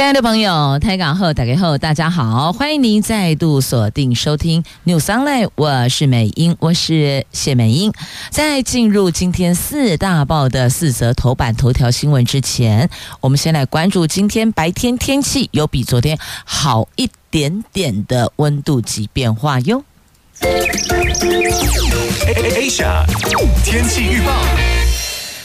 亲爱的朋友，台港后打开后，大家好，欢迎您再度锁定收听 News Online，我是美英，我是谢美英。在进入今天四大报的四则头版头条新闻之前，我们先来关注今天白天天气有比昨天好一点点的温度及变化哟。Asia 天气预报。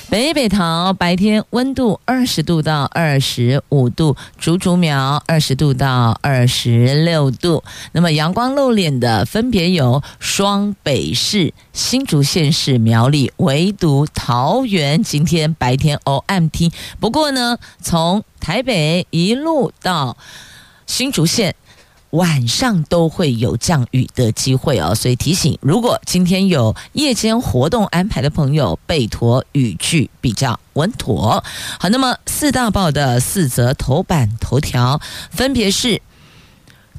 北北桃白天温度二十度到二十五度，竹竹苗二十度到二十六度。那么阳光露脸的分别有双北市、新竹县市、苗栗，唯独桃园今天白天 O M T。不过呢，从台北一路到新竹县。晚上都会有降雨的机会哦，所以提醒，如果今天有夜间活动安排的朋友，备妥雨具比较稳妥。好，那么四大报的四则头版头条分别是：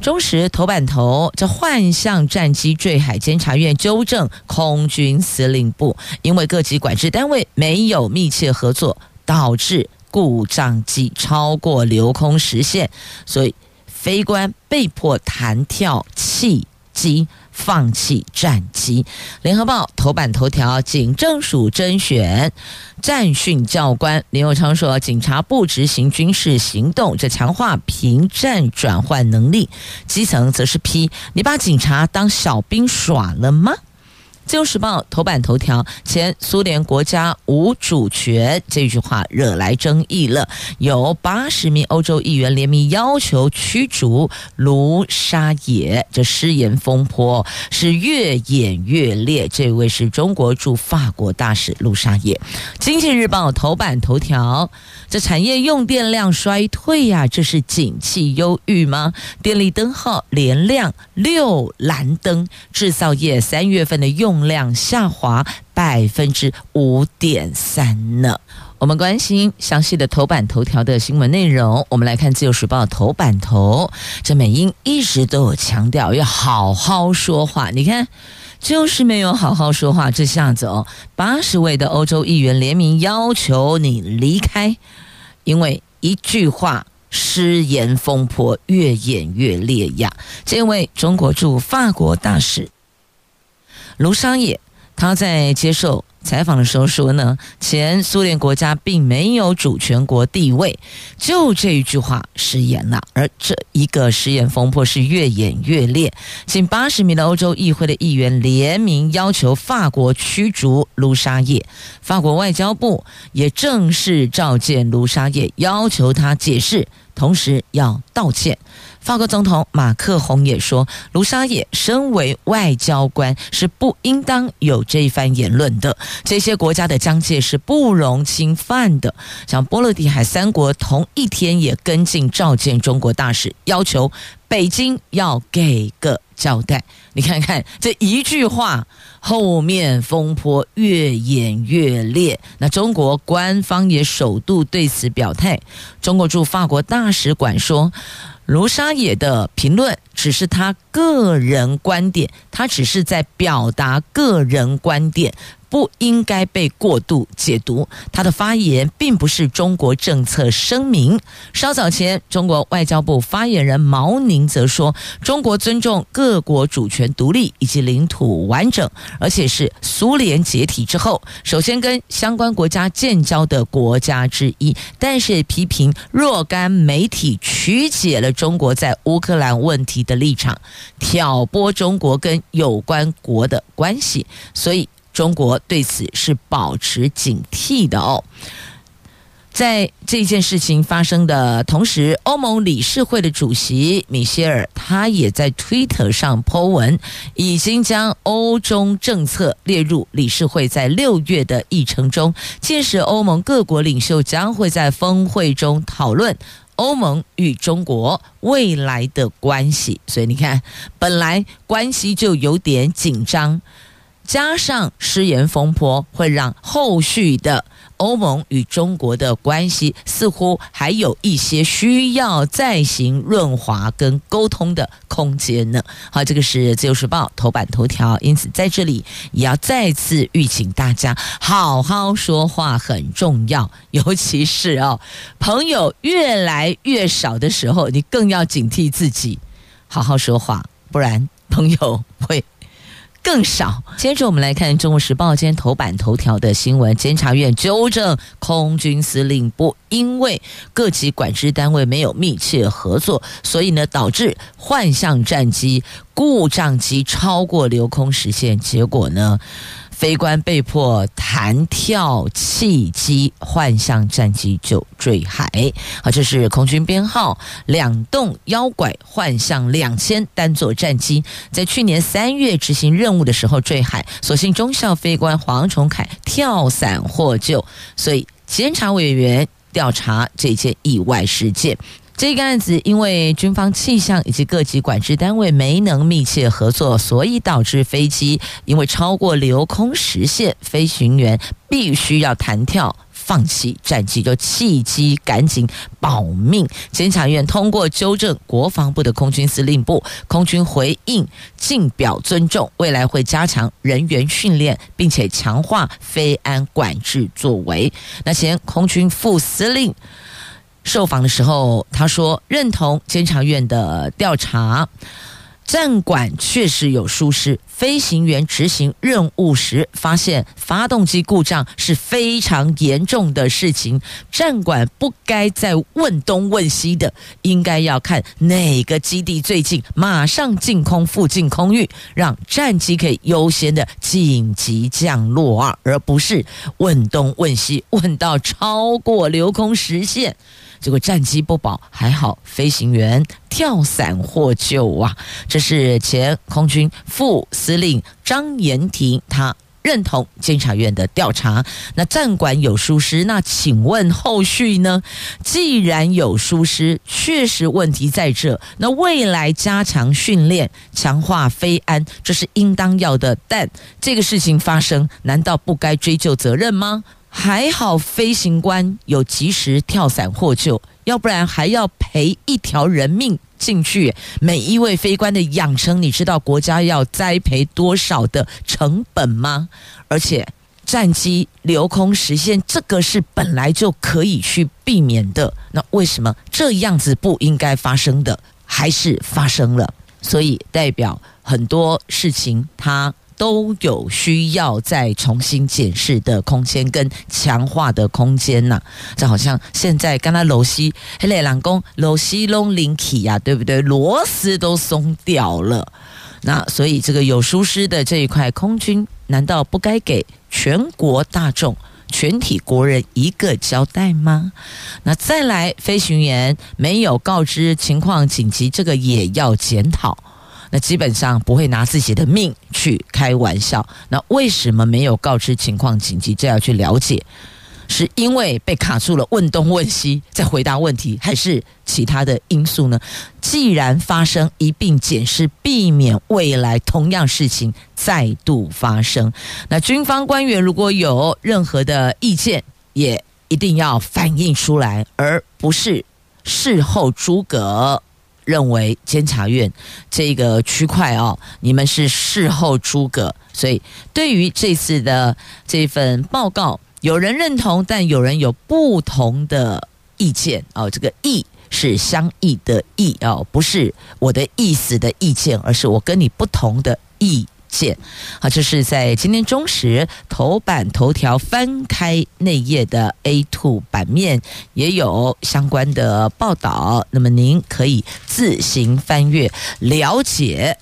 中时头版头，这幻象战机坠海，监察院纠正空军司令部，因为各级管制单位没有密切合作，导致故障机超过留空时限，所以。飞官被迫弹跳弃机，放弃战机。联合报头版头条：警政署甄选战训教官。林永昌说，警察不执行军事行动，这强化平战转换能力。基层则是批：你把警察当小兵耍了吗？自由时报头版头条：前苏联国家无主权，这句话惹来争议了。有八十名欧洲议员联名要求驱逐卢沙野，这失言风波是越演越烈。这位是中国驻法国大使卢沙野。经济日报头版头条：这产业用电量衰退呀，这是景气忧郁吗？电力灯号连亮六蓝灯，制造业三月份的用量下滑百分之五点三呢。我们关心详细的头版头条的新闻内容。我们来看《自由时报》头版头，这美英一直都有强调要好好说话。你看，就是没有好好说话，这下子哦，八十位的欧洲议员联名要求你离开，因为一句话，失言风波越演越烈呀。这位中国驻法国大使。卢沙野他在接受采访的时候说呢，前苏联国家并没有主权国地位，就这一句话失言了。而这一个失言风波是越演越烈，近八十名的欧洲议会的议员联名要求法国驱逐卢沙野，法国外交部也正式召见卢沙野，要求他解释，同时要道歉。法国总统马克宏也说，卢沙野身为外交官是不应当有这一番言论的。这些国家的疆界是不容侵犯的。像波罗的海三国同一天也跟进召见中国大使，要求北京要给个交代。你看看这一句话，后面风波越演越烈。那中国官方也首度对此表态。中国驻法国大使馆说。卢沙野的评论只是他个人观点，他只是在表达个人观点。不应该被过度解读。他的发言并不是中国政策声明。稍早前，中国外交部发言人毛宁则说，中国尊重各国主权独立以及领土完整，而且是苏联解体之后首先跟相关国家建交的国家之一。但是批评若干媒体曲解了中国在乌克兰问题的立场，挑拨中国跟有关国的关系，所以。中国对此是保持警惕的哦。在这件事情发生的同时，欧盟理事会的主席米歇尔他也在推特上 po 文，已经将欧中政策列入理事会在六月的议程中。届时，欧盟各国领袖将会在峰会中讨论欧盟与中国未来的关系。所以你看，本来关系就有点紧张。加上失言风波，会让后续的。欧盟与中国的关系似乎还有一些需要再行润滑跟沟通的空间呢。好，这个是《自由时报》头版头条，因此在这里也要再次预请大家好好说话很重要，尤其是哦，朋友越来越少的时候，你更要警惕自己，好好说话，不然朋友会。更少。接着我们来看《中国时报》今天头版头条的新闻：监察院纠正空军司令部，因为各级管制单位没有密切合作，所以呢导致幻象战机故障机超过留空时限，结果呢，飞官被迫弹跳弃机，幻象战机就坠海。好，这是空军编号两洞妖拐幻象两千单座战机，在去年三月执行任务的时候坠海，所幸中校飞官黄崇凯跳伞获救，所以监察委员调查这件意外事件。这个案子因为军方气象以及各级管制单位没能密切合作，所以导致飞机因为超过留空时限，飞行员必须要弹跳放弃战机，就弃机赶紧保命。监察院通过纠正国防部的空军司令部，空军回应尽表尊重，未来会加强人员训练，并且强化飞安管制作为。那前空军副司令。受访的时候，他说认同监察院的调查，战管确实有疏失，飞行员执行任务时发现发动机故障是非常严重的事情，战管不该再问东问西的，应该要看哪个基地最近，马上进空附近空域，让战机可以优先的紧急降落啊，而不是问东问西，问到超过留空时限。结果战机不保，还好飞行员跳伞获救啊！这是前空军副司令张延廷，他认同监察院的调查。那战管有疏失，那请问后续呢？既然有疏失，确实问题在这，那未来加强训练、强化飞安，这是应当要的。但这个事情发生，难道不该追究责任吗？还好飞行官有及时跳伞获救，要不然还要赔一条人命进去。每一位飞官的养成，你知道国家要栽培多少的成本吗？而且战机留空时限，这个是本来就可以去避免的。那为什么这样子不应该发生的，还是发生了？所以代表很多事情它。都有需要再重新检视的空间跟强化的空间呐、啊，这好像现在刚才楼西黑雷朗宫楼西隆林起呀，对不对？螺丝都松掉了，那所以这个有疏失的这一块空军，难道不该给全国大众、全体国人一个交代吗？那再来，飞行员没有告知情况紧急，这个也要检讨。那基本上不会拿自己的命去开玩笑。那为什么没有告知情况紧急？这要去了解，是因为被卡住了，问东问西在回答问题，还是其他的因素呢？既然发生，一并检视，避免未来同样事情再度发生。那军方官员如果有任何的意见，也一定要反映出来，而不是事后诸葛。认为监察院这个区块哦，你们是事后诸葛，所以对于这次的这份报告，有人认同，但有人有不同的意见哦。这个“意”是相异的“意”哦，不是我的意思的意见，而是我跟你不同的意。见好，这是在今天中时头版头条翻开内页的 A2 版面，也有相关的报道。那么您可以自行翻阅了解。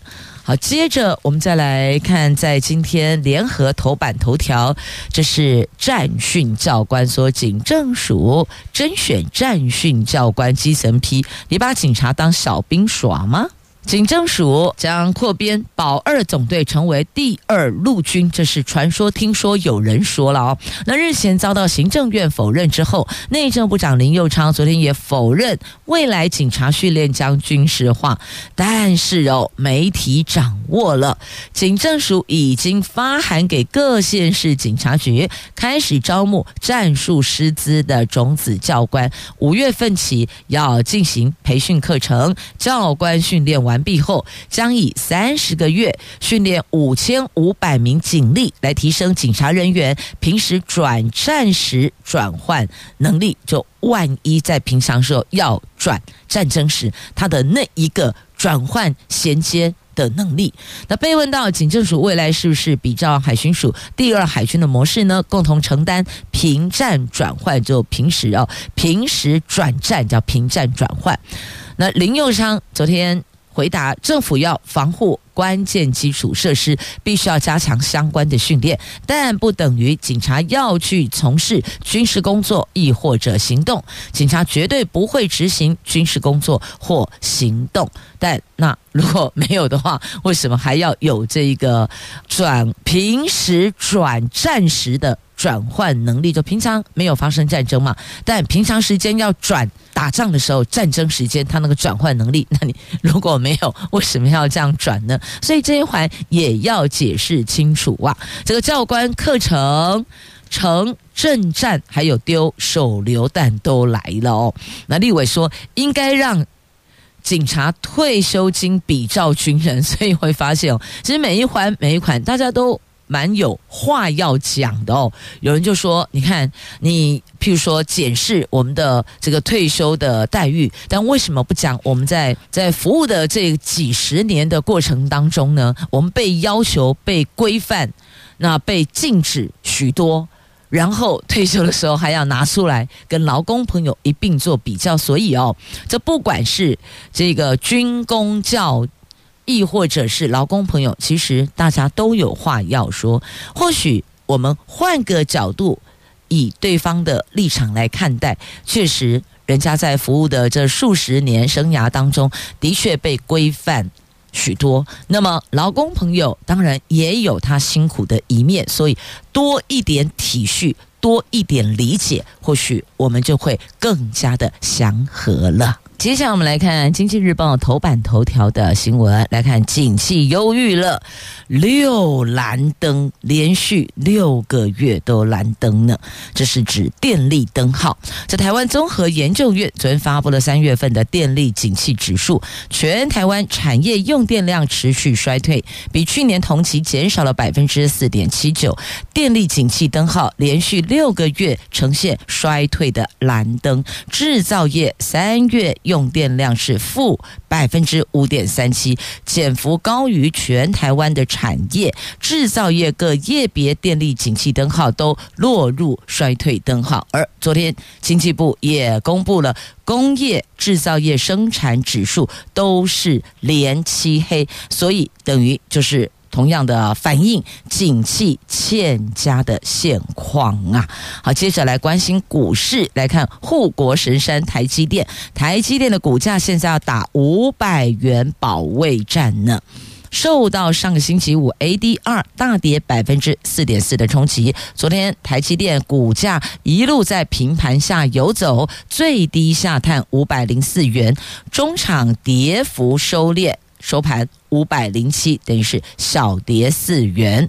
好，接着我们再来看，在今天联合头版头条，这是战训教官说，警政署甄选战训教官基层批，你把警察当小兵耍吗？警政署将扩编保二总队成为第二陆军，这是传说，听说有人说了哦。那日前遭到行政院否认之后，内政部长林右昌昨天也否认未来警察训练将军事化。但是哦，媒体掌握了，警政署已经发函给各县市警察局，开始招募战术师资的种子教官，五月份起要进行培训课程，教官训练完。完毕后，将以三十个月训练五千五百名警力，来提升警察人员平时转战时转换能力。就万一在平常时候要转战争时，他的那一个转换衔接的能力。那被问到警政署未来是不是比照海巡署第二海军的模式呢？共同承担平战转换，就平时哦，平时转战叫平战转换。那林佑昌昨天。回答：政府要防护关键基础设施，必须要加强相关的训练，但不等于警察要去从事军事工作，亦或者行动。警察绝对不会执行军事工作或行动。但那如果没有的话，为什么还要有这个转平时转战时的转换能力？就平常没有发生战争嘛，但平常时间要转。打仗的时候，战争时间它那个转换能力，那你如果没有，为什么要这样转呢？所以这一环也要解释清楚啊！这个教官课程城、镇战，还有丢手榴弹都来了哦。那立委说应该让警察退休金比照军人，所以会发现哦，其实每一环每一款大家都。蛮有话要讲的哦，有人就说：“你看，你譬如说检视我们的这个退休的待遇，但为什么不讲我们在在服务的这几十年的过程当中呢？我们被要求、被规范，那被禁止许多，然后退休的时候还要拿出来跟劳工朋友一并做比较。所以哦，这不管是这个军工教。”亦或者是劳工朋友，其实大家都有话要说。或许我们换个角度，以对方的立场来看待，确实人家在服务的这数十年生涯当中，的确被规范许多。那么劳工朋友当然也有他辛苦的一面，所以多一点体恤，多一点理解，或许我们就会更加的祥和了。接下来我们来看《经济日报》头版头条的新闻，来看景气忧郁了，六蓝灯连续六个月都蓝灯呢，这是指电力灯号。在台湾综合研究院昨天发布了三月份的电力景气指数，全台湾产业用电量持续衰退，比去年同期减少了百分之四点七九，电力景气灯号连续六个月呈现衰退的蓝灯，制造业三月用电量是负百分之五点三七，减幅高于全台湾的产业。制造业各业别电力景气灯号都落入衰退灯号。而昨天经济部也公布了工业制造业生产指数都是连七黑，所以等于就是。同样的反映景气欠佳的现况啊！好，接着来关心股市，来看护国神山台积电。台积电的股价现在要打五百元保卫战呢，受到上个星期五 ADR 大跌百分之四点四的冲击。昨天台积电股价一路在平盘下游走，最低下探五百零四元，中场跌幅收敛。收盘五百零七，等于是小跌四元。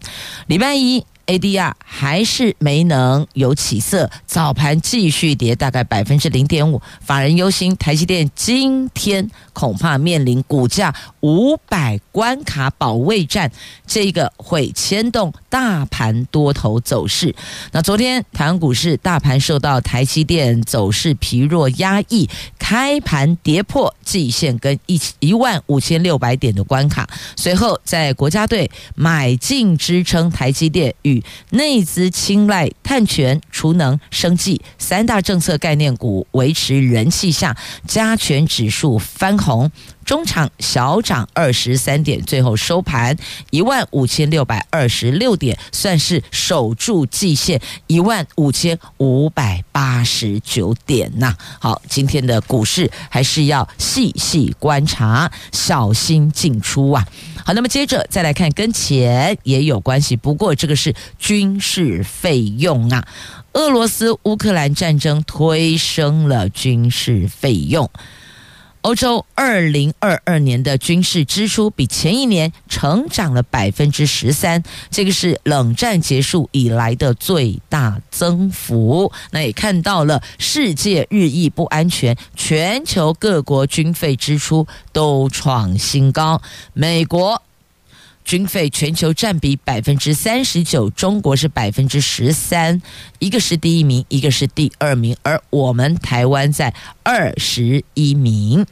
礼拜一。ADR 还是没能有起色，早盘继续跌，大概百分之零点五。法人忧心台积电今天恐怕面临股价五百关卡保卫战，这个会牵动大盘多头走势。那昨天台湾股市大盘受到台积电走势疲弱压抑，开盘跌破季线跟一一万五千六百点的关卡，随后在国家队买进支撑台积电与内资青睐碳权、储能、生计三大政策概念股维持人气下，加权指数翻红。中场小涨二十三点，最后收盘一万五千六百二十六点，算是守住季线一万五千五百八十九点呐。好，今天的股市还是要细细观察，小心进出啊。好，那么接着再来看，跟钱也有关系，不过这个是军事费用啊。俄罗斯乌克兰战争推升了军事费用。欧洲二零二二年的军事支出比前一年成长了百分之十三，这个是冷战结束以来的最大增幅。那也看到了世界日益不安全，全球各国军费支出都创新高。美国。军费全球占比百分之三十九，中国是百分之十三，一个是第一名，一个是第二名，而我们台湾在二十一名。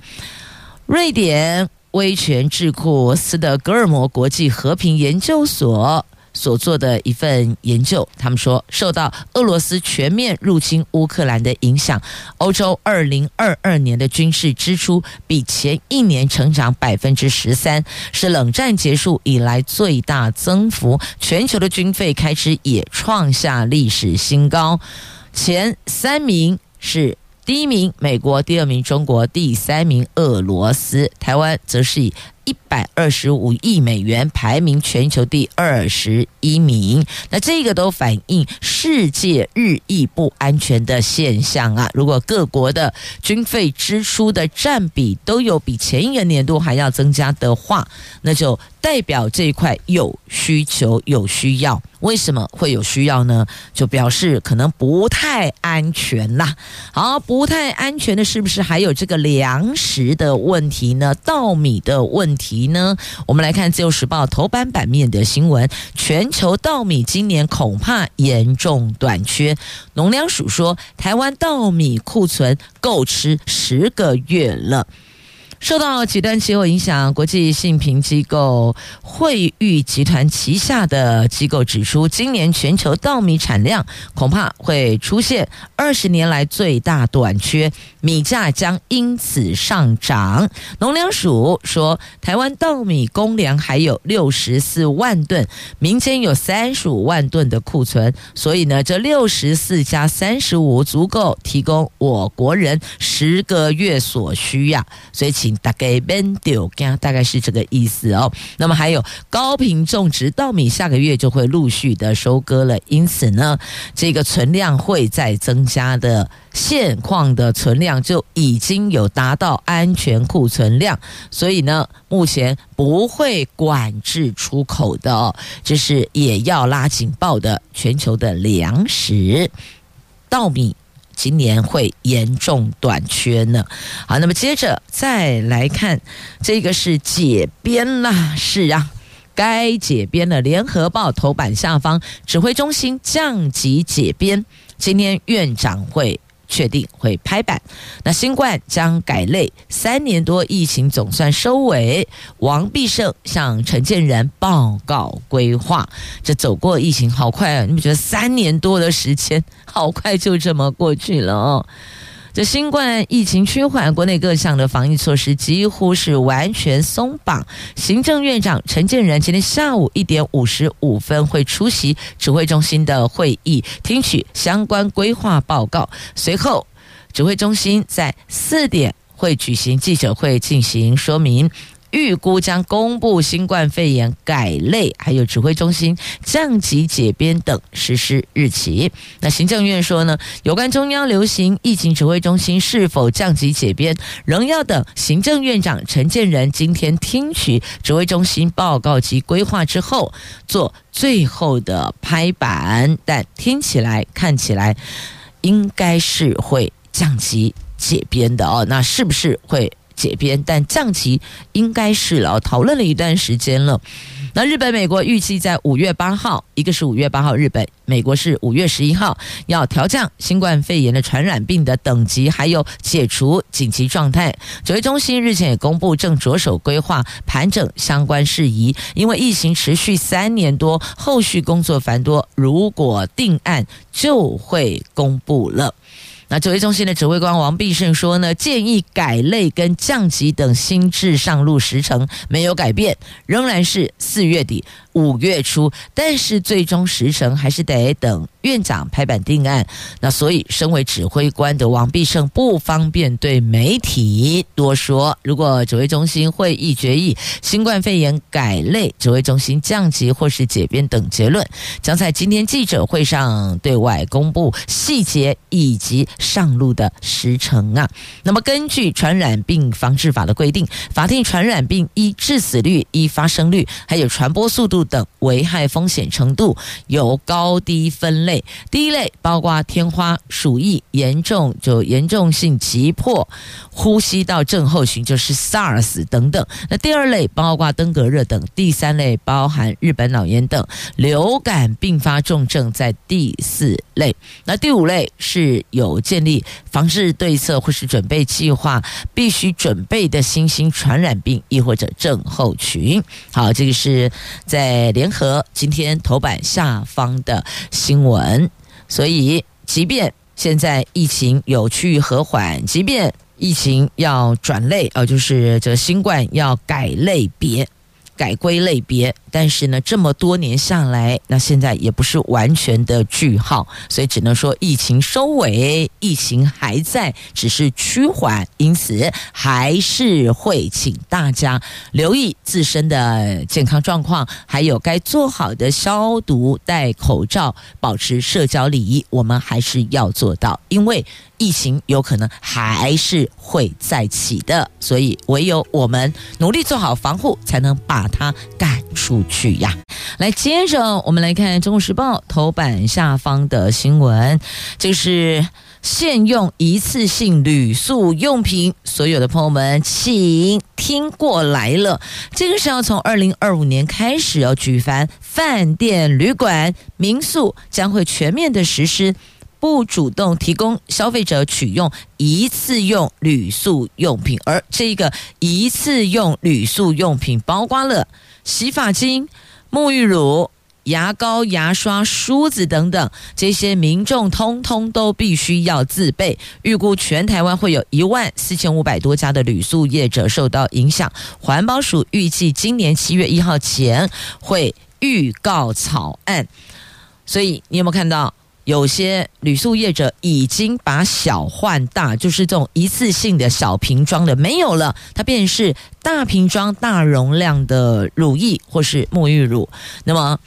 瑞典威权智库斯德哥尔摩国际和平研究所。所做的一份研究，他们说，受到俄罗斯全面入侵乌克兰的影响，欧洲二零二二年的军事支出比前一年成长百分之十三，是冷战结束以来最大增幅。全球的军费开支也创下历史新高，前三名是。第一名美国，第二名中国，第三名俄罗斯，台湾则是以一百二十五亿美元排名全球第二十一名。那这个都反映世界日益不安全的现象啊！如果各国的军费支出的占比都有比前一个年度还要增加的话，那就代表这一块有需求、有需要。为什么会有需要呢？就表示可能不太安全啦。好，不太安全的是不是还有这个粮食的问题呢？稻米的问题呢？我们来看《自由时报》头版版面的新闻：全球稻米今年恐怕严重短缺。农粮署说，台湾稻米库存够吃十个月了。受到极端气候影响，国际信评机构惠誉集团旗下的机构指出，今年全球稻米产量恐怕会出现二十年来最大短缺，米价将因此上涨。农粮署说，台湾稻米公粮还有六十四万吨，民间有三十五万吨的库存，所以呢，这六十四加三十五足够提供我国人十个月所需呀。所以，请。大概变丢，大概是这个意思哦。那么还有高频种植稻米，下个月就会陆续的收割了，因此呢，这个存量会再增加的。现况的存量就已经有达到安全库存量，所以呢，目前不会管制出口的哦。这是也要拉警报的全球的粮食，稻米。今年会严重短缺呢。好，那么接着再来看，这个是解编啦，是啊，该解编了。联合报头版下方，指挥中心降级解编，今天院长会。确定会拍板，那新冠将改类，三年多疫情总算收尾。王必胜向陈建仁报告规划，这走过疫情好快啊！你们觉得三年多的时间，好快就这么过去了哦。这新冠疫情趋缓，国内各项的防疫措施几乎是完全松绑。行政院长陈建仁今天下午一点五十五分会出席指挥中心的会议，听取相关规划报告。随后，指挥中心在四点会举行记者会进行说明。预估将公布新冠肺炎改类，还有指挥中心降级解编等实施日期。那行政院说呢，有关中央流行疫情指挥中心是否降级解编，仍要等行政院长陈建仁今天听取指挥中心报告及规划之后，做最后的拍板。但听起来、看起来，应该是会降级解编的哦。那是不是会？解编，但降级应该是了。讨论了一段时间了。那日本、美国预计在五月八号，一个是五月八号，日本、美国是五月十一号，要调降新冠肺炎的传染病的等级，还有解除紧急状态。指挥中心日前也公布，正着手规划盘整相关事宜。因为疫情持续三年多，后续工作繁多，如果定案就会公布了。那指挥中心的指挥官王必胜说呢，建议改类跟降级等新制上路时程没有改变，仍然是四月底。五月初，但是最终时程还是得等院长拍板定案。那所以，身为指挥官的王必胜不方便对媒体多说。如果指挥中心会议决议新冠肺炎改类，指挥中心降级或是解编等结论，将在今天记者会上对外公布细节以及上路的时程啊。那么，根据传染病防治法的规定，法定传染病依致死率、依发生率还有传播速度。等危害风险程度有高低分类，第一类包括天花、鼠疫严重就严重性急迫呼吸道症候群，就是 SARS 等等。那第二类包括登革热等，第三类包含日本脑炎等流感并发重症，在第四类。那第五类是有建立防治对策或是准备计划必须准备的新兴传染病，亦或者症候群。好，这个是在。在联合今天头版下方的新闻，所以即便现在疫情有趋于和缓，即便疫情要转类，呃，就是这新冠要改类别。改归类别，但是呢，这么多年下来，那现在也不是完全的句号，所以只能说疫情收尾，疫情还在，只是趋缓，因此还是会请大家留意自身的健康状况，还有该做好的消毒、戴口罩、保持社交礼仪，我们还是要做到，因为。疫情有可能还是会再起的，所以唯有我们努力做好防护，才能把它赶出去呀。来，接着我们来看《中国时报》头版下方的新闻，就是限用一次性铝塑用品，所有的朋友们请听过来了，这个是要从二零二五年开始要举凡饭店、旅馆、民宿将会全面的实施。不主动提供消费者取用一次用铝塑用品，而这个一次用铝塑用品包括了洗发精、沐浴乳、牙膏、牙刷、梳子等等，这些民众通通都必须要自备。预估全台湾会有一万四千五百多家的铝塑业者受到影响。环保署预计今年七月一号前会预告草案，所以你有没有看到？有些铝塑业者已经把小换大，就是这种一次性的小瓶装的没有了，它便是大瓶装、大容量的乳液或是沐浴乳。那么。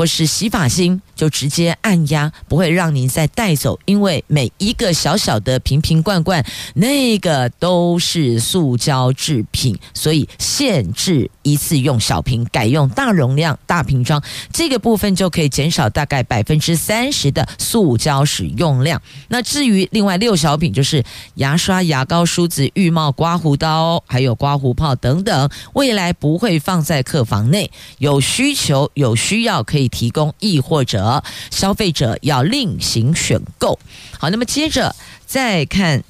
或是洗发精，就直接按压，不会让您再带走，因为每一个小小的瓶瓶罐罐，那个都是塑胶制品，所以限制一次用小瓶，改用大容量大瓶装，这个部分就可以减少大概百分之三十的塑胶使用量。那至于另外六小品，就是牙刷、牙膏、梳子、浴帽、刮胡刀，还有刮胡泡等等，未来不会放在客房内，有需求有需要可以。提供，亦或者消费者要另行选购。好，那么接着再看《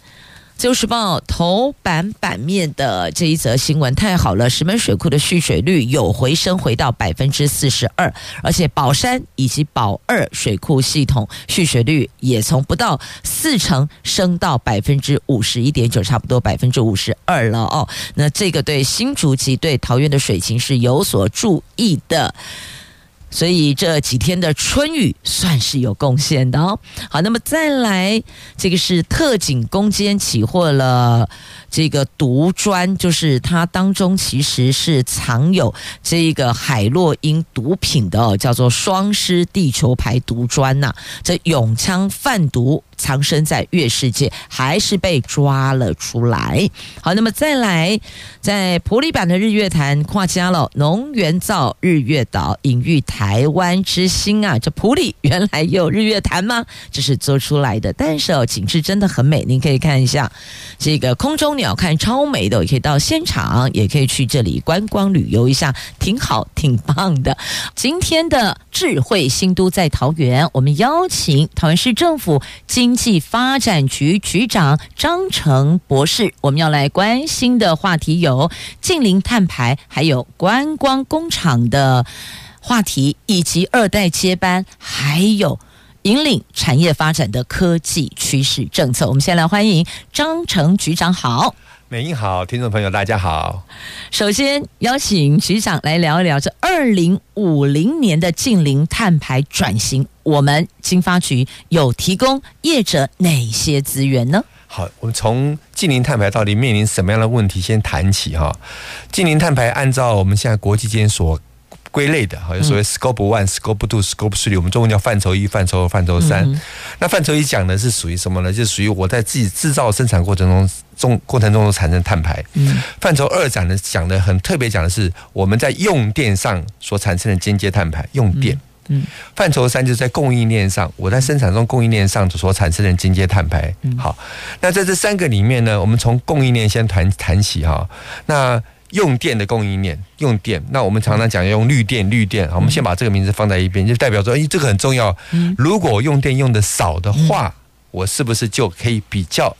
自由时报》头版版面的这一则新闻，太好了！石门水库的蓄水率有回升，回到百分之四十二，而且宝山以及宝二水库系统蓄水率也从不到四成升到百分之五十一点九，差不多百分之五十二了哦。那这个对新竹及对桃园的水情是有所注意的。所以这几天的春雨算是有贡献的哦。好，那么再来，这个是特警攻坚起获了这个毒砖，就是它当中其实是藏有这个海洛因毒品的，叫做双狮地球牌毒砖呐。这永昌贩毒。藏身在月世界，还是被抓了出来。好，那么再来，在普里版的日月潭跨家了，农园造日月岛，隐喻台湾之心啊！这普里原来有日月潭吗？这是做出来的，但是哦，景致真的很美。您可以看一下这个空中鸟瞰超美的，也可以到现场，也可以去这里观光旅游一下，挺好，挺棒的。今天的智慧新都在桃园，我们邀请桃园市政府今经济发展局局长张成博士，我们要来关心的话题有近邻碳排，还有观光工厂的话题，以及二代接班，还有引领产业发展的科技趋势政策。我们先来欢迎张成局长好。美英好，听众朋友大家好。首先邀请局长来聊一聊这二零五零年的近零碳排转型，我们经发局有提供业者哪些资源呢？好，我们从近零碳排到底面临什么样的问题先谈起哈。近零碳排按照我们现在国际间所归类的，好，像所谓 Scope One、Scope Two、Scope Three，我们中文叫范畴一、范畴二、范畴三。嗯、那范畴一讲的是属于什么呢？就是属于我在自己制造生产过程中中过程中产生碳排。嗯。范畴二讲的讲的很特别，讲的是我们在用电上所产生的间接碳排，用电。嗯。范畴三就是在供应链上，我在生产中供应链上所产生的间接碳排。嗯。好，那在这三个里面呢，我们从供应链先谈谈起哈。那用电的供应链，用电，那我们常常讲要用绿电，绿电，好，我们先把这个名字放在一边，就代表说，哎，这个很重要。如果用电用的少的话，我是不是就可以比较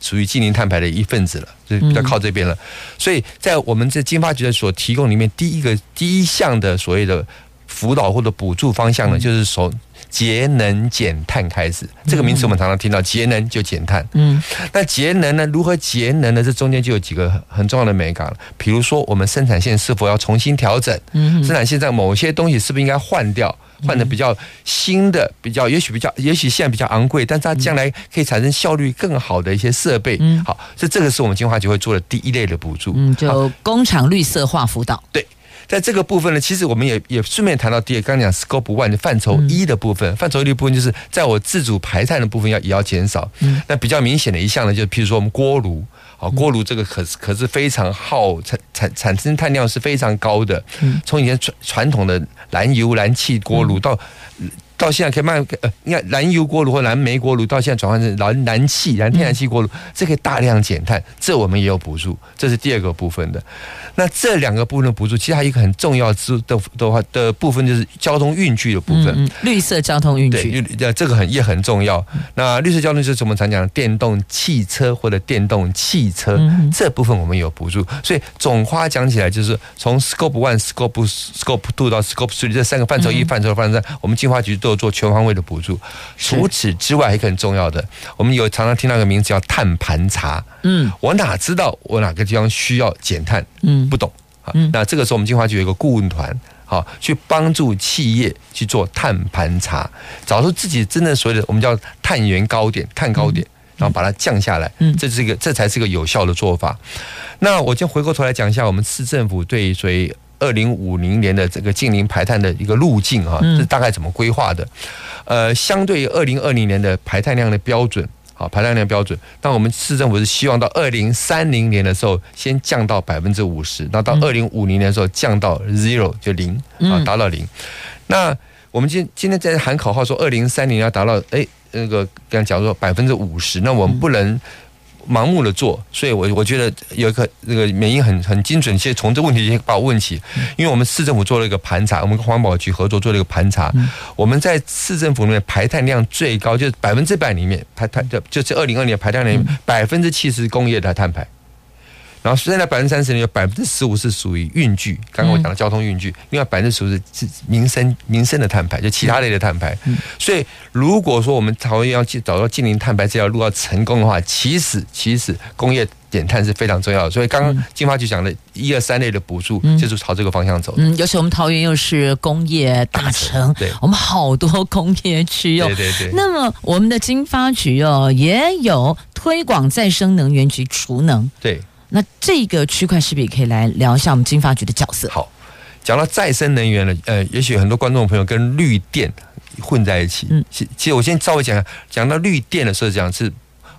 属于净零碳排的一份子了？就比较靠这边了。所以在我们这经发局的所提供里面，第一个第一项的所谓的辅导或者补助方向呢，就是说。节能减碳开始，这个名词我们常常听到，节能就减碳。嗯，那节能呢？如何节能呢？这中间就有几个很重要的美感了。比如说，我们生产线是否要重新调整？嗯，生产线上某些东西是不是应该换掉，换的比较新的，比较也许比较，也许现在比较昂贵，但是它将来可以产生效率更好的一些设备。嗯，好，所以这个是我们金华局会做的第一类的补助。嗯，就工厂绿色化辅导。对。在这个部分呢，其实我们也也顺便谈到第二，刚刚讲 Scope One 的范畴一的部分，范畴一的部分就是在我自主排碳的部分要也要减少。嗯那比较明显的一项呢，就是譬如说我们锅炉，啊，锅炉这个可是可是非常耗产产产生碳量是非常高的。从以前传传统的燃油燃气锅炉到。到现在可以卖呃，你看燃油锅炉或燃煤锅炉，到现在转换成燃燃气、燃天然气锅炉，这可以大量减碳，这我们也有补助，这是第二个部分的。那这两个部分的补助，其实还有一个很重要之的的话的部分，就是交通运具的部分，嗯，绿色交通运具，对，这个很也很重要。那绿色交通就是我们常讲的电动汽车或者电动汽车，嗯、这部分我们有补助。所以总花讲起来，就是从 Scope One、Scope Scope Two 到 Scope Three 这三个范畴一、范畴二、范畴三，我们进化局都。做全方位的补助，除此之外，还很重要的，我们有常常听到一个名字叫碳盘查。嗯，我哪知道我哪个地方需要减碳？嗯，不懂。好，那这个时候我们金华局有一个顾问团，好，去帮助企业去做碳盘查，找出自己真正所谓的我们叫碳源高点、碳高点，然后把它降下来。嗯，这是一个，这才是一个有效的做法。那我先回过头来讲一下，我们市政府对所以。二零五零年的这个近零排碳的一个路径啊，是大概怎么规划的？呃，相对于二零二零年的排碳量的标准，好，排碳量标准，那我们市政府是希望到二零三零年的时候先降到百分之五十，那到二零五零年的时候降到 zero 就零啊，达到零。那我们今今天在喊口号说二零三零要达到，哎，那个刚才讲说百分之五十，那我们不能。盲目的做，所以我我觉得有一个那个原因很很精准，先从这问题先把我问起，因为我们市政府做了一个盘查，我们跟环保局合作做了一个盘查，我们在市政府里面排碳量最高，就是百分之百里面排碳就就是二零二零年排碳量百分之七十工业的碳排。然后现在百分之三十，有百分之十五是属于运具，刚刚我讲的交通运具，另外百分之十五是民生民生的碳排，就其他类的碳排。所以如果说我们台湾要去找到净零碳排这条路要成功的话，其实其实工业减碳是非常重要的。所以刚刚金发局讲的一二三类的补助，就是朝这个方向走。嗯，尤其我们桃园又是工业大城，对，我们好多工业区哦。对对对。那么我们的金发局哦，也有推广再生能源及储能。对。那这个区块是不是也可以来聊一下我们经发局的角色？好，讲到再生能源了，呃，也许很多观众朋友跟绿电混在一起。嗯，其其实我先稍微讲讲，讲到绿电的时候，讲是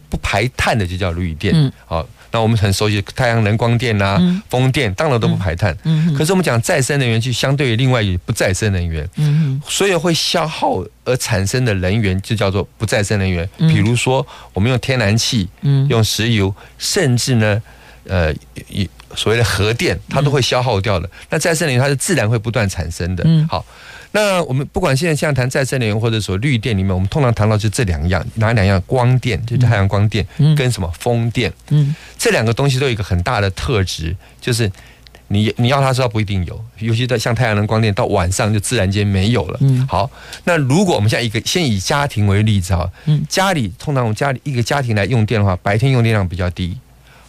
不排碳的就叫绿电。嗯，好，那我们很熟悉太阳能光电啊、嗯、风电，当然都不排碳。嗯，可是我们讲再生能源，就相对于另外一不再生能源。嗯，所以会消耗而产生的能源就叫做不再生能源。嗯比如说，我们用天然气，嗯，用石油，甚至呢。呃，一所谓的核电，它都会消耗掉的。嗯、那再生能源它是自然会不断产生的。嗯，好，那我们不管现在像谈再生能源或者说绿电里面，我们通常谈到就这两样，哪两样？光电就是太阳光电，跟什么风电？嗯，这两个东西都有一个很大的特质，就是你你要它时候不一定有，尤其在像太阳能光电，到晚上就自然间没有了。嗯，好，那如果我们现在一个先以家庭为例子哈，嗯，家里通常我们家里一个家庭来用电的话，白天用电量比较低，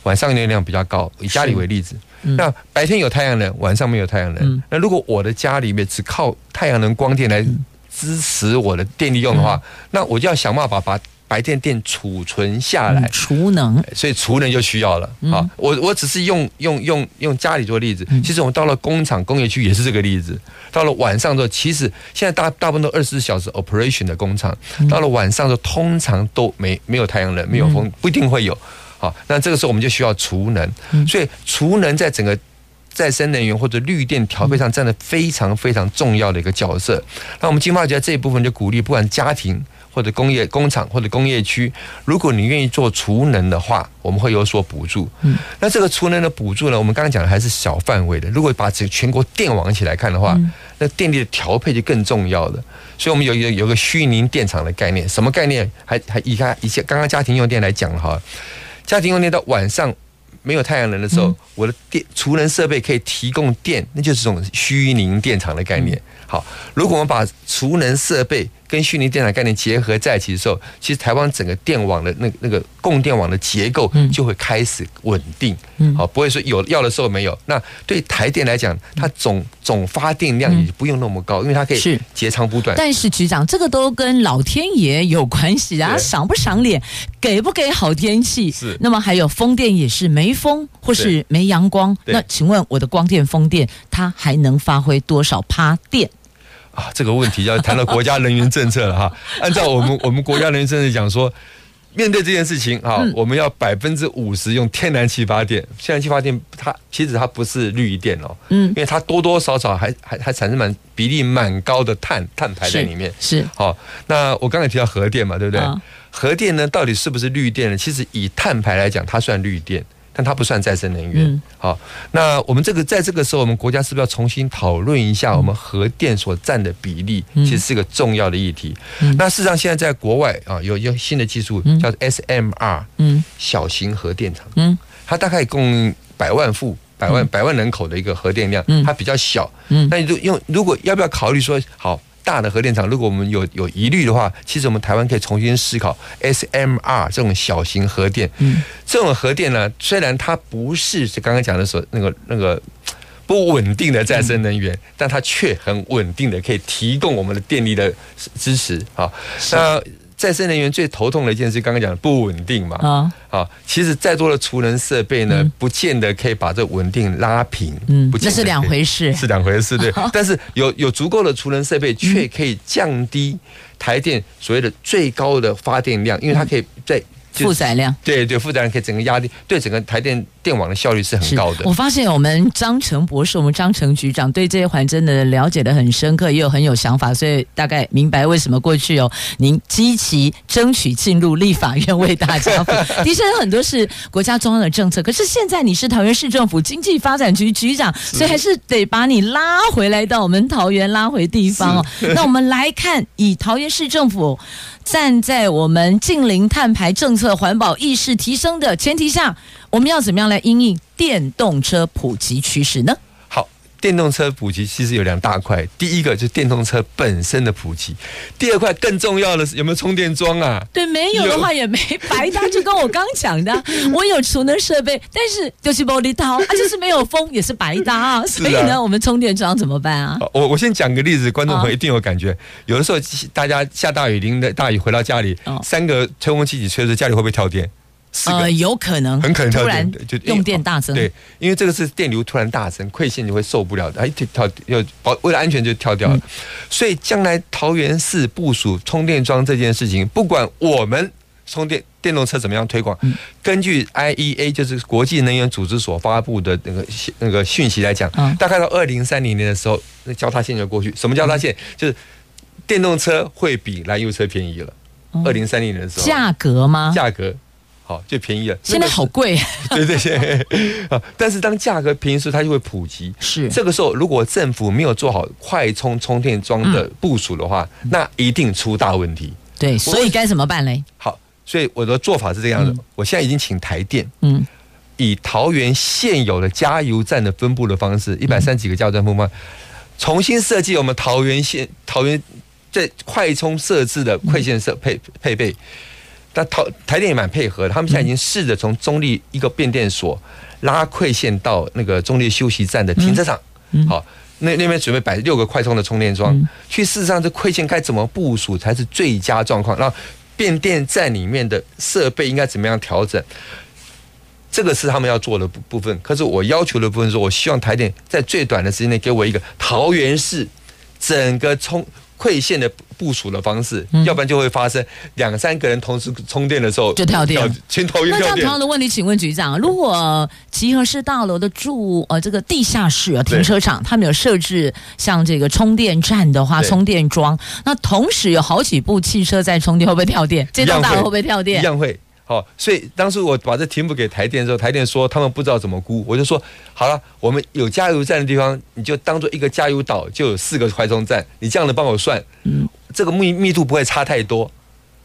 晚上用电量比较高。以家里为例子，嗯、那白天有太阳能，晚上没有太阳能。嗯、那如果我的家里面只靠太阳能光电来支持我的电力用的话，嗯、那我就要想办法把。白天电储存下来，储能，所以储能就需要了。好，我我只是用用用用家里做例子，其实我们到了工厂、工业区也是这个例子。到了晚上之后，其实现在大大部分都二十四小时 operation 的工厂，到了晚上就通常都没没有太阳能，没有风，不一定会有。好，那这个时候我们就需要储能，所以储能在整个再生能源或者绿电调配上占了非常非常重要的一个角色。那我们金发局这一部分就鼓励，不管家庭。或者工业工厂或者工业区，如果你愿意做储能的话，我们会有所补助。嗯，那这个储能的补助呢，我们刚刚讲的还是小范围的。如果把整全国电网一起来看的话，那电力的调配就更重要了。所以，我们有一个有个虚拟电厂的概念，什么概念？还还以看以前刚刚家庭用电来讲哈，家庭用电到晚上没有太阳能的时候，我的电储能设备可以提供电，那就是这种虚拟电厂的概念。好，如果我们把储能设备跟虚拟电厂概念结合在一起的时候，其实台湾整个电网的那那个供电网的结构就会开始稳定。嗯，好，不会说有要的时候没有。那对台电来讲，它总总发电量也不用那么高，因为它可以截长补短。但是局长，这个都跟老天爷有关系啊，赏不赏脸，给不给好天气。是。那么还有风电也是没风或是没阳光，那请问我的光电风电它还能发挥多少趴电？啊，这个问题要谈到国家能源政策了哈。按照我们我们国家能源政策讲说，面对这件事情啊，我们要百分之五十用天然气发电。天然气发电它其实它不是绿电哦，嗯，因为它多多少少还还还产生蛮比例蛮高的碳碳排在里面。是，好，那我刚才提到核电嘛，对不对？核电呢，到底是不是绿电呢？其实以碳排来讲，它算绿电。但它不算再生能源。嗯、好，那我们这个在这个时候，我们国家是不是要重新讨论一下我们核电所占的比例？嗯、其实是一个重要的议题。嗯、那事实上，现在在国外啊，有一个新的技术叫 SMR，嗯，小型核电厂，嗯，它大概供百万户、百万百万人口的一个核电量，它比较小，嗯，那你就用如果要不要考虑说好？大的核电厂，如果我们有有疑虑的话，其实我们台湾可以重新思考 SMR 这种小型核电。嗯，这种核电呢，虽然它不是是刚刚讲的所那个那个不稳定的再生能源，嗯、但它却很稳定的可以提供我们的电力的支持。啊，那。再生能源最头痛的一件事，刚刚讲的不稳定嘛。啊，好，其实再多的储能设备呢，不见得可以把这稳定拉平。嗯，这是两回事，是两回事，对。但是有有足够的储能设备，却可以降低台电所谓的最高的发电量，因为它可以在。负载量对对，负载量可以整个压力对整个台电电网的效率是很高的。我发现我们张成博士，我们张成局长对这一环真的了解的很深刻，也有很有想法，所以大概明白为什么过去哦，您积极争取进入立法院为大家服务。的确有很多是国家中央的政策，可是现在你是桃园市政府经济发展局局长，所以还是得把你拉回来到我们桃园拉回地方哦。那我们来看，以桃园市政府。站在我们近邻碳排政策、环保意识提升的前提下，我们要怎么样来因应电动车普及趋势呢？好电动车普及其实有两大块，第一个就是电动车本身的普及，第二块更重要的是有没有充电桩啊？对，没有的话也没白搭。就跟我刚讲的，我有储能设备，但是就是玻璃刀，啊，就是没有风也是白搭 啊。所以呢，我们充电桩怎么办啊？我我先讲个例子，观众朋友一定有感觉。有的时候大家下大雨淋的大雨回到家里，三个吹风机一起吹着，家里会不会跳电？呃，有可能，很可能突然就用电大增。对，因为这个是电流突然大增，馈线就会受不了的，哎，跳要保为了安全就跳掉了。嗯、所以将来桃园市部署充电桩这件事情，不管我们充电电动车怎么样推广，嗯、根据 IEA 就是国际能源组织所发布的那个那个讯息来讲，嗯、大概到二零三零年的时候，那交叉线就过去。什么交叉线？嗯、就是电动车会比燃油车便宜了。二零三零年的时候，价格吗？价格。好，就便宜了。现在好贵，对 对对。啊，但是当价格便宜时，它就会普及。是这个时候，如果政府没有做好快充充电桩的部署的话，嗯、那一定出大问题。对，所以该怎么办嘞？好，所以我的做法是这样的。嗯、我现在已经请台电，嗯，以桃园现有的加油站的分布的方式，一百三十几个加油站分布，重新设计我们桃园县桃园在快充设置的快线设配配备。但台台电也蛮配合的，他们现在已经试着从中立一个变电所拉馈线到那个中立休息站的停车场，好，那那边准备摆六个快充的充电桩，去事实上这馈线该怎么部署才是最佳状况？那变电站里面的设备应该怎么样调整？这个是他们要做的部部分。可是我要求的部分是，我希望台电在最短的时间内给我一个桃园市整个充。馈线的部署的方式，要不然就会发生两三个人同时充电的时候就跳电，全头晕。那这样同样的问题，请问局长，如果集合式大楼的住呃这个地下室啊停车场，他们有设置像这个充电站的话，充电桩，那同时有好几部汽车在充电，会不会跳电？这栋大楼会不会跳电？一样会。哦，所以当时我把这题目给台电的时候，台电说他们不知道怎么估，我就说好了，我们有加油站的地方，你就当做一个加油岛，就有四个快充站，你这样的帮我算，嗯，这个密密度不会差太多，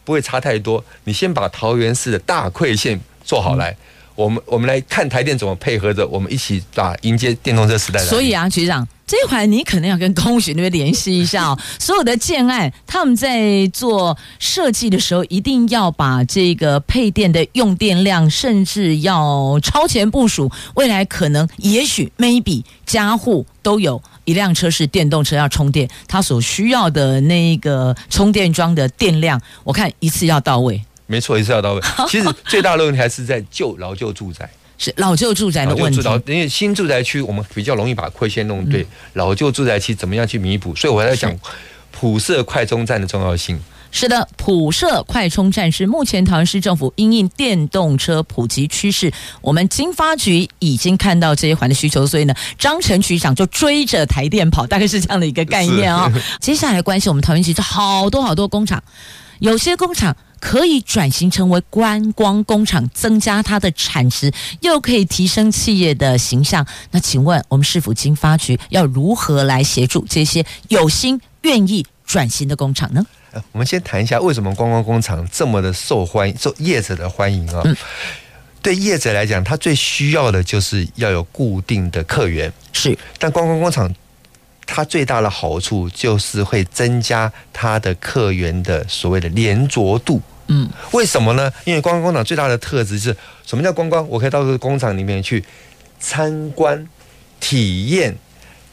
不会差太多。你先把桃园市的大馈线做好来，我们我们来看台电怎么配合着，我们一起打迎接电动车时代。所以啊，局长。这一环你可能要跟工学那边联系一下哦。所有的建案，他们在做设计的时候，一定要把这个配电的用电量，甚至要超前部署。未来可能，也许，maybe，家户都有一辆车是电动车要充电，它所需要的那个充电桩的电量，我看一次要到位。没错，一次要到位。其实最大的问题还是在旧老旧住宅。是老旧住宅的问题，因为新住宅区我们比较容易把馈线弄对，嗯、老旧住宅区怎么样去弥补？所以我在讲普设快充站的重要性。是的，普设快充站是目前桃园市政府因应电动车普及趋势，我们经发局已经看到这一环的需求，所以呢，张成局长就追着台电跑，大概是这样的一个概念啊、哦。接下来关系我们桃园其实好多好多工厂，有些工厂。可以转型成为观光工厂，增加它的产值，又可以提升企业的形象。那请问，我们市府经发局要如何来协助这些有心愿意转型的工厂呢？我们先谈一下为什么观光工厂这么的受欢迎，受业者的欢迎啊？嗯、对业者来讲，他最需要的就是要有固定的客源。是，但观光工厂。它最大的好处就是会增加它的客源的所谓的连着度。嗯，为什么呢？因为观光工厂最大的特质是什么叫观光？我可以到这个工厂里面去参观、体验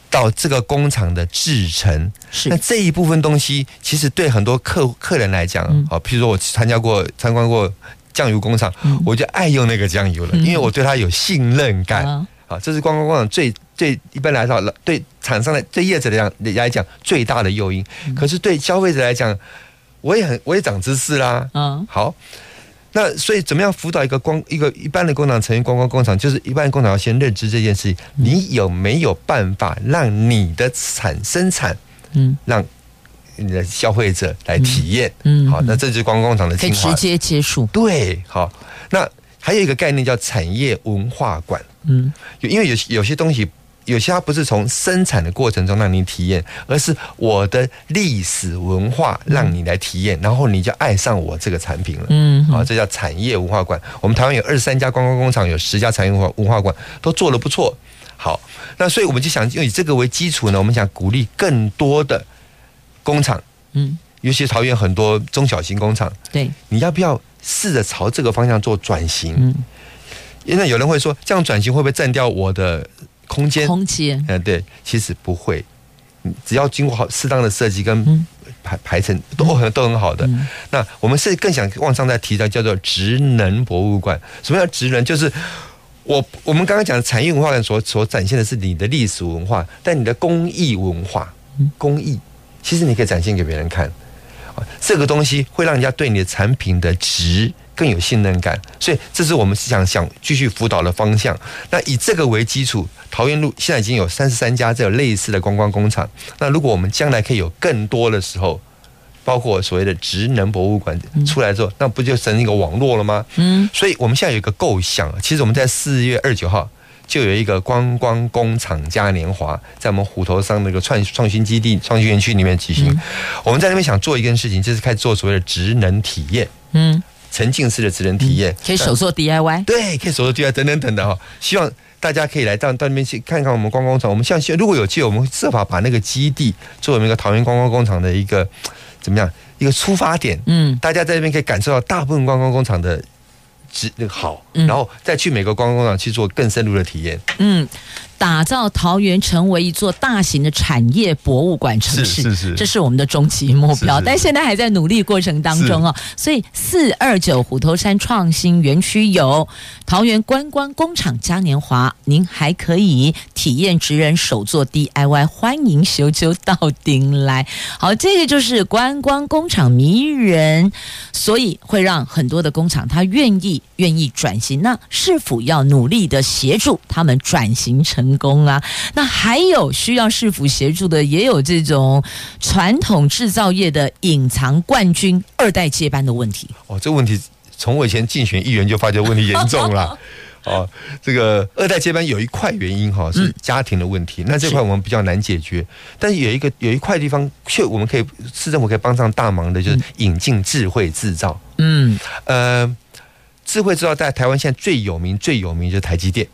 到这个工厂的制成。是，那这一部分东西其实对很多客客人来讲，啊，譬如说我参加过、参观过酱油工厂，我就爱用那个酱油了，因为我对它有信任感。啊，这是观光工厂最。对一般来说，对厂商的，对业者来讲来讲最大的诱因。可是对消费者来讲，我也很我也长知识啦。嗯，好，那所以怎么样辅导一个光一个一般的工厂成为观光工厂？就是一般的工厂要先认知这件事情。你有没有办法让你的产生产，嗯，让你的消费者来体验？嗯，好，那这就是观光工厂的精华，可以直接接触。对，好，那还有一个概念叫产业文化馆。嗯，有因为有有些东西。有些它不是从生产的过程中让你体验，而是我的历史文化让你来体验，然后你就爱上我这个产品了。嗯，啊，这叫产业文化馆。我们台湾有二十三家观光工厂，有十家产业文化文化馆，都做得不错。好，那所以我们就想用以这个为基础呢，我们想鼓励更多的工厂，嗯，尤其桃园很多中小型工厂，对，你要不要试着朝这个方向做转型？嗯，因为有人会说，这样转型会不会占掉我的？空间，空间，嗯，对，其实不会，只要经过好适当的设计跟排排程，都很都很好的。那我们是更想往上再提到叫做职能博物馆。什么叫职能？就是我我们刚刚讲的产业文化所所展现的是你的历史文化，但你的工艺文化，工艺其实你可以展现给别人看。这个东西会让人家对你的产品的值更有信任感，所以这是我们想想继续辅导的方向。那以这个为基础，桃园路现在已经有三十三家这种类似的观光工厂。那如果我们将来可以有更多的时候，包括所谓的职能博物馆出来之后，那不就成一个网络了吗？嗯，所以我们现在有一个构想，其实我们在四月二十九号。就有一个观光工厂嘉年华，在我们虎头山那个创创新基地、创新园区里面举行。嗯、我们在那边想做一件事情，就是开始做所谓的职能体验。嗯，沉浸式的职能体验，嗯，可以手做 DIY，对，可以手做 DIY 等等等等哈。希望大家可以来到到那边去看看我们观光工厂。我们像如果有机会，我们会设法把那个基地作为一个桃园观光工厂的一个怎么样一个出发点。嗯，大家在那边可以感受到大部分观光工厂的。那个好，然后再去每个观光工厂去做更深入的体验。嗯。打造桃园成为一座大型的产业博物馆城市，是是是，这是我们的终极目标。但现在还在努力过程当中哦。所以四二九虎头山创新园区有桃园观光工厂嘉年华，您还可以体验职人手作 DIY，欢迎修修到顶来。好，这个就是观光工厂迷人，所以会让很多的工厂他愿意愿意转型。那是否要努力的协助他们转型成？工啊，那还有需要市府协助的，也有这种传统制造业的隐藏冠军二代接班的问题。哦，这个问题从我以前竞选议员就发觉问题严重了。哦，这个二代接班有一块原因哈，是家庭的问题。嗯、那这块我们比较难解决，但是有一个有一块地方，却我们可以市政府可以帮上大忙的，就是引进智慧制造。嗯，呃，智慧制造在台湾现在最有名最有名就是台积电。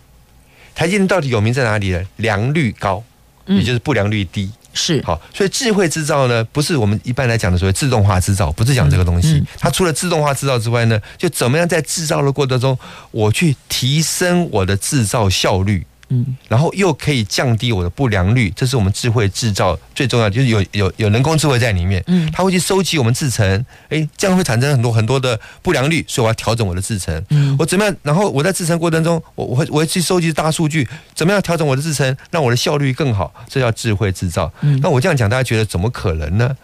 台积电到底有名在哪里呢？良率高，也就是不良率低。嗯、是好，所以智慧制造呢，不是我们一般来讲的所谓自动化制造，不是讲这个东西。嗯嗯、它除了自动化制造之外呢，就怎么样在制造的过程中，我去提升我的制造效率。嗯，然后又可以降低我的不良率，这是我们智慧制造最重要的，就是有有有人工智慧在里面。嗯，它会去收集我们制成，哎，这样会产生很多很多的不良率，所以我要调整我的制成。嗯，我怎么样？然后我在制成过程中，我我会我会去收集大数据，怎么样调整我的制成，让我的效率更好？这叫智慧制造。嗯，那我这样讲，大家觉得怎么可能呢？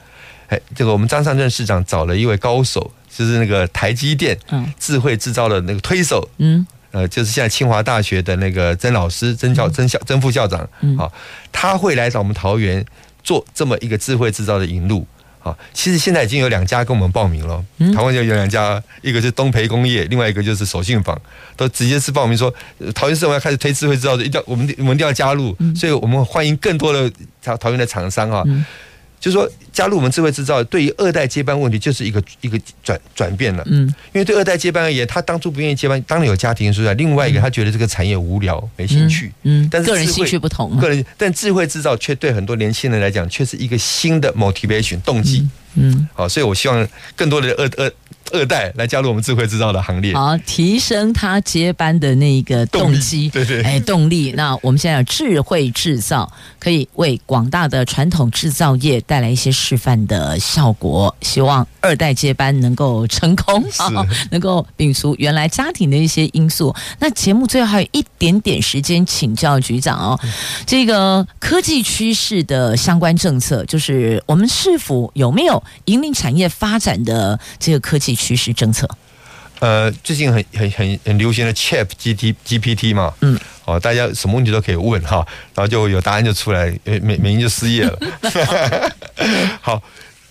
哎，这个我们张善政市长找了一位高手，就是那个台积电嗯智慧制造的那个推手嗯。呃，就是现在清华大学的那个曾老师、曾教、曾校、曾副校长，好，他会来找我们桃园做这么一个智慧制造的引路。好，其实现在已经有两家跟我们报名了，台湾就有两家，一个是东培工业，另外一个就是守信坊，都直接是报名说，桃园市我要开始推智慧制造的，一定要我们我们一定要加入，所以我们欢迎更多的桃桃园的厂商啊。就是说，加入我们智慧制造，对于二代接班问题，就是一个一个转转变了。嗯，因为对二代接班而言，他当初不愿意接班，当然有家庭因素在。另外一个，他觉得这个产业无聊，没兴趣。嗯，但是个人兴趣不同，个人，但智慧制造却对很多年轻人来讲，却是一个新的 motivation 动机。嗯，好，所以我希望更多的二二。二代来加入我们智慧制造的行列，好，提升他接班的那个动机，对对，哎，动力。那我们现在有智慧制造，可以为广大的传统制造业带来一些示范的效果。希望二代接班能够成功，好，能够摒除原来家庭的一些因素。那节目最后还有一点点时间，请教局长哦，这个科技趋势的相关政策，就是我们是否有没有引领产业发展的这个科技？趋势政策，呃，最近很很很很流行的 Chat G T G P T 嘛，嗯，哦，大家什么问题都可以问哈，然后就有答案就出来，美美英就失业了。好，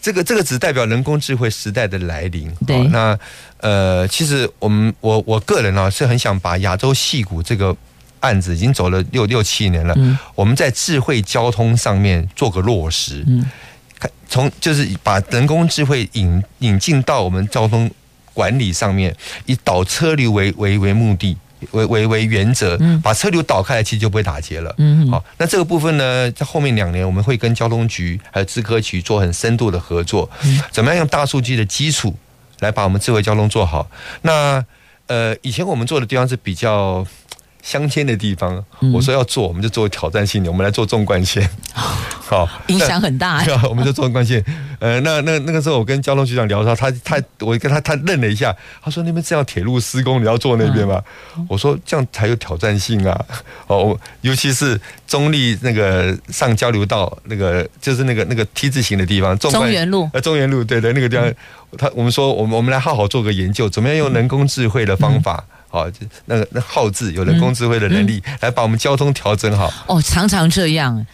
这个这个只代表人工智慧时代的来临。对，那呃，其实我们我我个人啊是很想把亚洲戏骨这个案子已经走了六六七年了，嗯，我们在智慧交通上面做个落实，嗯。从就是把人工智慧引引进到我们交通管理上面，以导车流为为为目的为为为原则，把车流导开来，其实就不会打结了。嗯，好，那这个部分呢，在后面两年我们会跟交通局还有智科局做很深度的合作，怎么样用大数据的基础来把我们智慧交通做好？那呃，以前我们做的地方是比较。镶嵌的地方，我说要做，我们就做挑战性的，我们来做纵贯线，好，影响很大。我们就做纵贯线。呃，那那那个时候，我跟交通局长聊的时候，他他我跟他他愣了一下，他说：“那边这样铁路施工，你要做那边吗？”我说：“这样才有挑战性啊！哦，尤其是中立那个上交流道，那个就是那个那个 T 字形的地方，中原路，呃，中原路，对对，那个地方，他我们说，我们我们来好好做个研究，怎么样用人工智慧的方法。”好，就那个那号志有人工智慧的能力，来把我们交通调整好。哦，常常这样。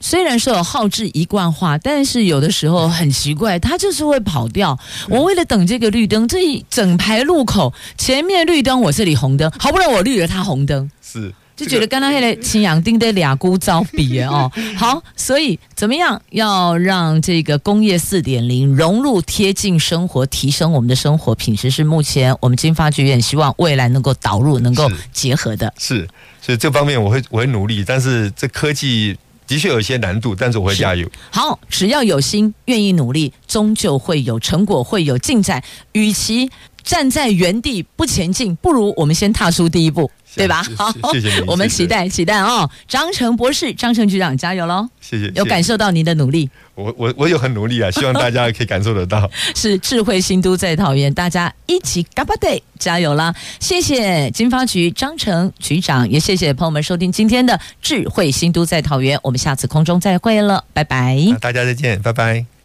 虽然说有号志一贯化，但是有的时候很奇怪，它就是会跑掉。我为了等这个绿灯，这一整排路口前面绿灯，我这里红灯，好不容易我绿了，它红灯。是。就觉得刚刚那个青阳丁的俩姑招比哦。好，所以怎么样要让这个工业四点零融入贴近生活，提升我们的生活品质，是目前我们经发局也希望未来能够导入、能够结合的。是，是，所以这方面我会我会努力，但是这科技的确有一些难度，但是我会加油。好，只要有心，愿意努力，终究会有成果，会有进展。与其站在原地不前进，不如我们先踏出第一步，对吧？好，谢谢你，我们期待期待哦，张成博士、张成局长加油喽！谢谢，有感受到您的努力。我我我有很努力啊，希望大家可以感受得到。是智慧新都在桃园，大家一起嘎巴得加油啦！谢谢金发局张成局长，也谢谢朋友们收听今天的智慧新都在桃园，我们下次空中再会了，拜拜！大家再见，拜拜。